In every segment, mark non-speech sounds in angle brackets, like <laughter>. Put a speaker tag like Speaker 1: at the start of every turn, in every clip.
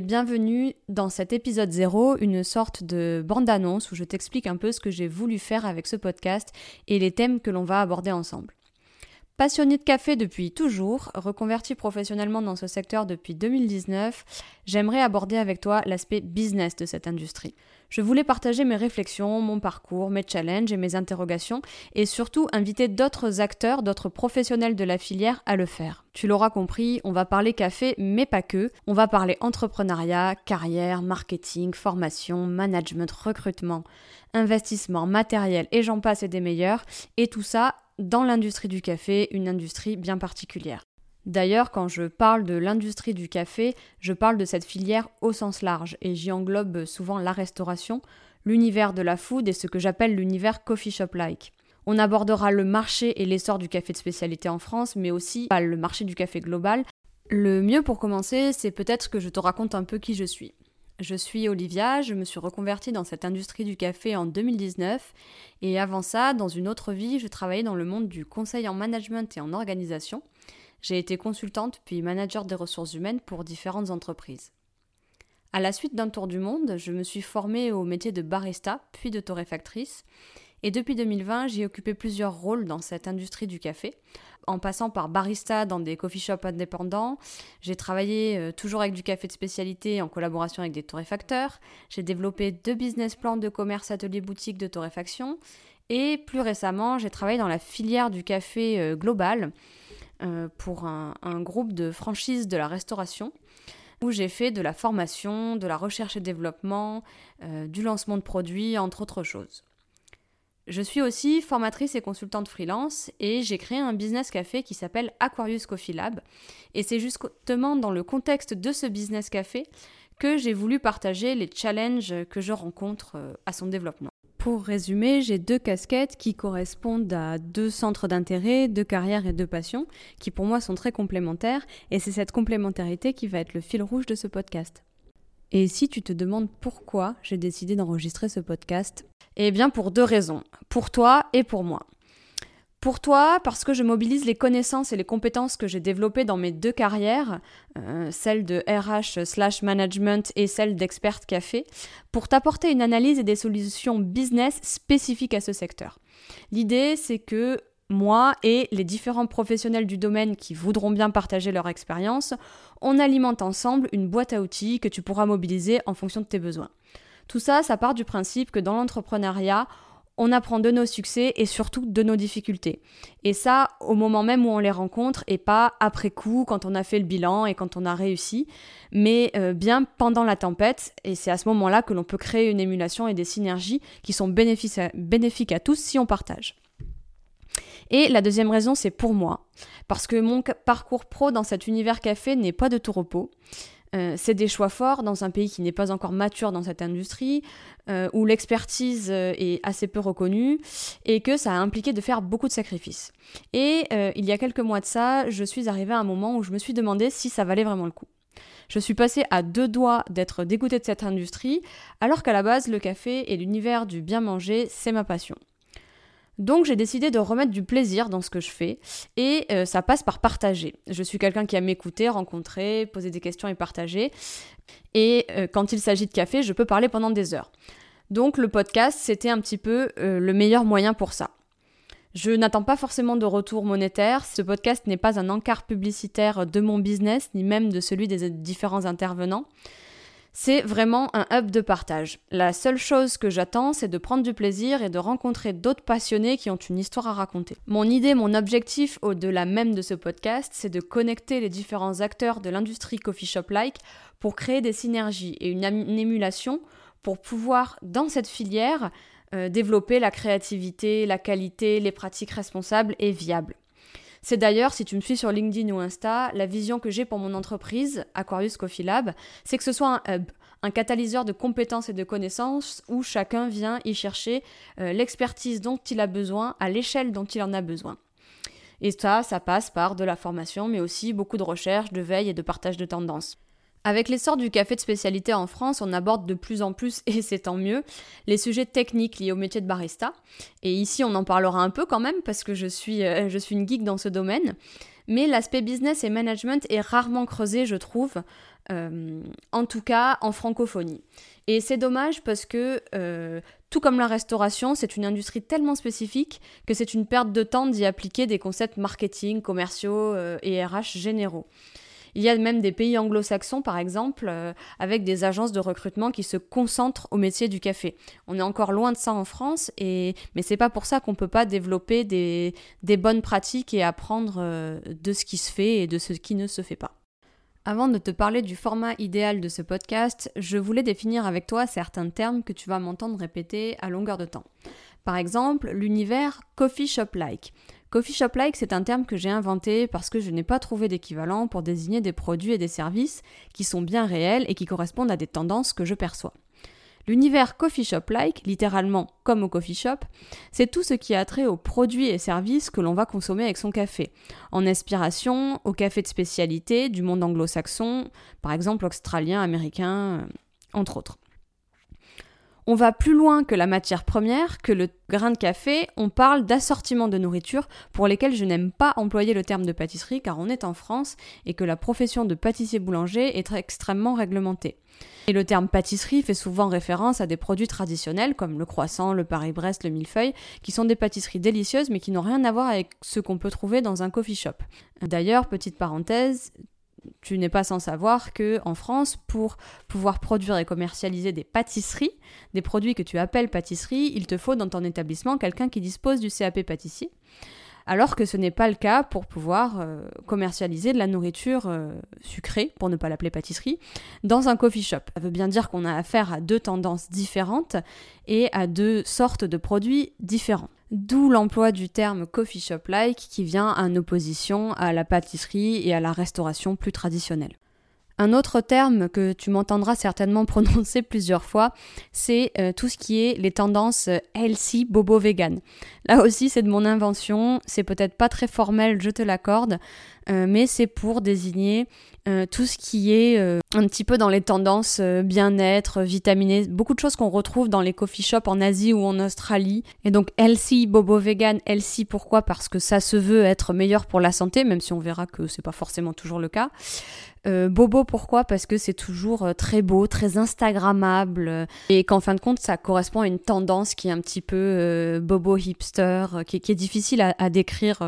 Speaker 1: Bienvenue dans cet épisode 0, une sorte de bande-annonce où je t'explique un peu ce que j'ai voulu faire avec ce podcast et les thèmes que l'on va aborder ensemble. Passionné de café depuis toujours, reconverti professionnellement dans ce secteur depuis 2019, j'aimerais aborder avec toi l'aspect business de cette industrie. Je voulais partager mes réflexions, mon parcours, mes challenges et mes interrogations, et surtout inviter d'autres acteurs, d'autres professionnels de la filière à le faire. Tu l'auras compris, on va parler café, mais pas que. On va parler entrepreneuriat, carrière, marketing, formation, management, recrutement, investissement, matériel, et j'en passe et des meilleurs, et tout ça dans l'industrie du café, une industrie bien particulière. D'ailleurs, quand je parle de l'industrie du café, je parle de cette filière au sens large, et j'y englobe souvent la restauration, l'univers de la food et ce que j'appelle l'univers coffee shop-like. On abordera le marché et l'essor du café de spécialité en France, mais aussi le marché du café global. Le mieux pour commencer, c'est peut-être que je te raconte un peu qui je suis. Je suis Olivia, je me suis reconvertie dans cette industrie du café en 2019 et avant ça, dans une autre vie, je travaillais dans le monde du conseil en management et en organisation. J'ai été consultante puis manager des ressources humaines pour différentes entreprises. À la suite d'un tour du monde, je me suis formée au métier de barista puis de torréfactrice et depuis 2020, j'ai occupé plusieurs rôles dans cette industrie du café, en passant par barista dans des coffee shops indépendants. J'ai travaillé euh, toujours avec du café de spécialité en collaboration avec des torréfacteurs. J'ai développé deux business plans de commerce atelier boutique de torréfaction. Et plus récemment, j'ai travaillé dans la filière du café euh, global euh, pour un, groupe de franchise de la restauration où j'ai fait de la formation, de la recherche et développement, du lancement de produits, entre autres choses. Je suis aussi formatrice et consultante freelance et j'ai créé un business café qui s'appelle Aquarius Coffee Lab. Et c'est justement dans le contexte de ce business café que j'ai voulu partager les challenges que je rencontre euh, à son développement. Pour résumer, j'ai deux casquettes qui correspondent à deux centres d'intérêt, de carrière et de passion, qui pour moi sont très complémentaires, et c'est cette complémentarité qui va être le fil rouge de ce podcast. Et si tu te demandes pourquoi j'ai décidé d'enregistrer ce podcast, eh bien pour deux raisons, pour toi et pour moi. Pour toi, parce que je mobilise les connaissances et les compétences que j'ai développées dans mes deux carrières, euh, celle de RH slash management et celle d'expert café, pour t'apporter une analyse et des solutions business spécifiques à ce secteur. L'idée, c'est que moi et les différents professionnels du domaine qui voudront bien partager leur expérience, on alimente ensemble une boîte à outils que tu pourras mobiliser en fonction de tes besoins. Tout ça, ça part du principe que dans l'entrepreneuriat, on apprend de nos succès et surtout de nos difficultés. Et ça, au moment même où on les rencontre et pas après coup, quand on a fait le bilan et quand on a réussi, mais euh, bien pendant la tempête. Et c'est à ce moment-là que l'on peut créer une émulation et des synergies qui sont bénéfiques à tous si on partage. Et la deuxième raison, c'est pour moi. Parce que mon parcours pro dans cet univers café n'est pas de tout repos. Euh, c'est des choix forts dans un pays qui n'est pas encore mature dans cette industrie, euh, où l'expertise euh, est assez peu reconnue et que ça a impliqué de faire beaucoup de sacrifices. Et il y a quelques mois de ça, je suis arrivée à un moment où je me suis demandé si ça valait vraiment le coup. Je suis passée à deux doigts d'être dégoûtée de cette industrie, alors qu'à la base, le café et l'univers du bien manger, c'est ma passion. Donc j'ai décidé de remettre du plaisir dans ce que je fais et euh, ça passe par partager. Je suis quelqu'un qui aime écouter, rencontrer, poser des questions et partager. Et euh, quand il s'agit de café, je peux parler pendant des heures. Donc le podcast, c'était un petit peu euh, le meilleur moyen pour ça. Je n'attends pas forcément de retour monétaire. Ce podcast n'est pas un encart publicitaire de mon business, ni même de celui des différents intervenants. C'est vraiment un hub de partage. La seule chose que j'attends, c'est de prendre du plaisir et de rencontrer d'autres passionnés qui ont une histoire à raconter. Mon idée, mon objectif au-delà même de ce podcast, c'est de connecter les différents acteurs de l'industrie coffee shop-like pour créer des synergies et une, émulation pour pouvoir, dans cette filière, euh, développer la créativité, la qualité, les pratiques responsables et viables. C'est d'ailleurs, si tu me suis sur LinkedIn ou Insta, la vision que j'ai pour mon entreprise, Aquarius Coffee Lab, c'est que ce soit un hub, un catalyseur de compétences et de connaissances où chacun vient y chercher euh, l'expertise dont il a besoin à l'échelle dont il en a besoin. Et ça, ça passe par de la formation, mais aussi beaucoup de recherche, de veille et de partage de tendances. Avec l'essor du café de spécialité en France, on aborde de plus en plus, et c'est tant mieux, les sujets techniques liés au métier de barista. Et ici, on en parlera un peu quand même, parce que je suis, euh, une geek dans ce domaine. Mais l'aspect business et management est rarement creusé, je trouve, euh, en tout cas en francophonie. Et c'est dommage parce que, euh, tout comme la restauration, c'est une industrie tellement spécifique que c'est une perte de temps d'y appliquer des concepts marketing, commerciaux et RH généraux. Il y a même des pays anglo-saxons, par exemple, euh, avec des agences de recrutement qui se concentrent au métier du café. On est encore loin de ça en France, et... mais c'est pas pour ça qu'on peut pas développer des, bonnes pratiques et apprendre euh, de ce qui se fait et de ce qui ne se fait pas. Avant de te parler du format idéal de ce podcast, je voulais définir avec toi certains termes que tu vas m'entendre répéter à longueur de temps. Par exemple, l'univers coffee shop like. Coffee shop like, c'est un terme que j'ai inventé parce que je n'ai pas trouvé d'équivalent pour désigner des produits et des services qui sont bien réels et qui correspondent à des tendances que je perçois. L'univers coffee shop like, littéralement comme au coffee shop, c'est tout ce qui a trait aux produits et services que l'on va consommer avec son café, en inspiration au café de spécialité du monde anglo-saxon, par exemple australien, américain, euh, entre autres. On va plus loin que la matière première, que le grain de café, on parle d'assortiment de nourriture pour lesquels je n'aime pas employer le terme de pâtisserie car on est en France et que la profession de pâtissier-boulanger est extrêmement réglementée. Et le terme pâtisserie fait souvent référence à des produits traditionnels comme le croissant, le Paris-Brest, le millefeuille, qui sont des pâtisseries délicieuses mais qui n'ont rien à voir avec ce qu'on peut trouver dans un coffee shop. D'ailleurs, petite parenthèse, tu n'es pas sans savoir que en France, pour pouvoir produire et commercialiser des pâtisseries, des produits que tu appelles pâtisseries, il te faut dans ton établissement quelqu'un qui dispose du CAP pâtissier. Alors que ce n'est pas le cas pour pouvoir euh, commercialiser de la nourriture euh, sucrée, pour ne pas l'appeler pâtisserie, dans un coffee shop. Ça veut bien dire qu'on a affaire à deux tendances différentes et à deux sortes de produits différents. D'où l'emploi du terme coffee shop-like qui vient en opposition à la pâtisserie et à la restauration plus traditionnelle. Un autre terme que tu m'entendras certainement <laughs> prononcer plusieurs fois, c'est euh, tout ce qui est les tendances euh, healthy bobo vegan. Là aussi, c'est de mon invention, c'est peut-être pas très formel, je te l'accorde, euh, mais c'est pour désigner tout ce qui est un petit peu dans les tendances bien-être, vitaminé, beaucoup de choses qu'on retrouve dans les coffee shops en Asie ou en Australie. Et donc healthy, bobo vegan, healthy pourquoi? Parce que ça se veut être meilleur pour la santé, même si on verra que c'est pas forcément toujours le cas. Euh, bobo pourquoi? Parce que c'est toujours euh, très beau, très instagrammable euh, et qu'en fin de compte ça correspond à une tendance qui est un petit peu bobo hipster, qui, est difficile à décrire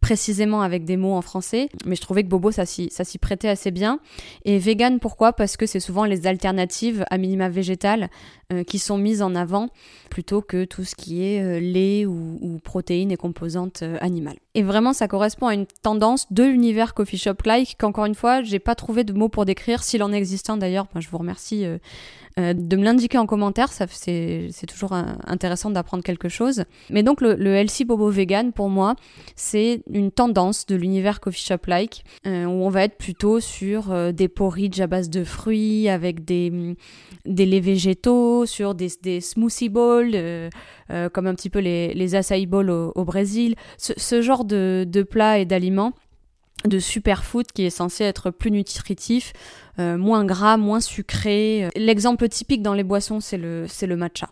Speaker 1: précisément avec des mots en français, mais je trouvais que Bobo, ça s'y, prêtait assez bien. Et vegan, pourquoi? Parce que c'est souvent les alternatives à minima végétales euh, qui sont mises en avant plutôt que tout ce qui est euh, lait ou, protéines et composantes euh, animales. Et vraiment, ça correspond à une tendance de l'univers coffee shop-like qu'encore une fois, j'ai pas trouvé de mots pour décrire, s'il en existe un d'ailleurs, je vous remercie euh, de me l'indiquer en commentaire, c'est toujours intéressant d'apprendre quelque chose. Mais donc le, le Bobo Vegan, pour moi, c'est une tendance de l'univers coffee shop-like, euh, où on va être plutôt sur euh, des porridge à base de fruits, avec des, des laits végétaux, sur des, des smoothie bowls, comme un petit peu les, les acai bowls au, Brésil. Ce, genre de, de plats et d'aliments de superfood qui est censé être plus nutritif, euh, moins gras, moins sucré. L'exemple typique dans les boissons, c'est le, le matcha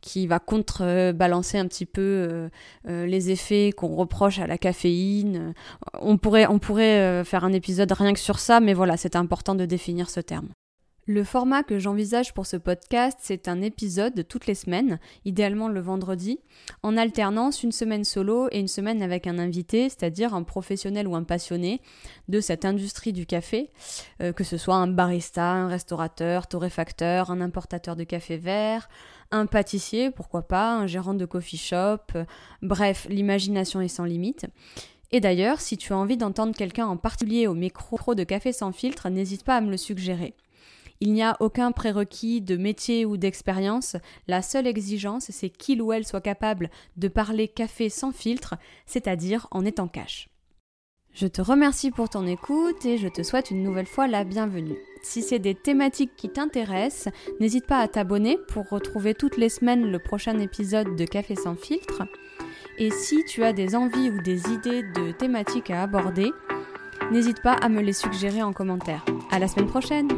Speaker 1: qui va contrebalancer un petit peu euh, euh, les effets qu'on reproche à la caféine. On pourrait, on pourrait faire un épisode rien que sur ça, mais voilà, c'est important de définir ce terme. Le format que j'envisage pour ce podcast, c'est un épisode toutes les semaines, idéalement le vendredi, en alternance une semaine solo et une semaine avec un invité, c'est-à-dire un professionnel ou un passionné de cette industrie du café, euh, que ce soit un barista, un restaurateur, torréfacteur, un importateur de café vert, un pâtissier, pourquoi pas, un gérant de coffee shop, bref, l'imagination est sans limite. Et d'ailleurs, si tu as envie d'entendre quelqu'un en particulier au micro de café sans filtre, n'hésite pas à me le suggérer. Il n'y a aucun prérequis de métier ou d'expérience. La seule exigence, c'est qu'il ou elle soit capable de parler café sans filtre, c'est-à-dire en étant cash. Je te remercie pour ton écoute et je te souhaite une nouvelle fois la bienvenue. Si c'est des thématiques qui t'intéressent, n'hésite pas à t'abonner pour retrouver toutes les semaines le prochain épisode de Café sans filtre. Et si tu as des envies ou des idées de thématiques à aborder, n'hésite pas à me les suggérer en commentaire. À la semaine prochaine!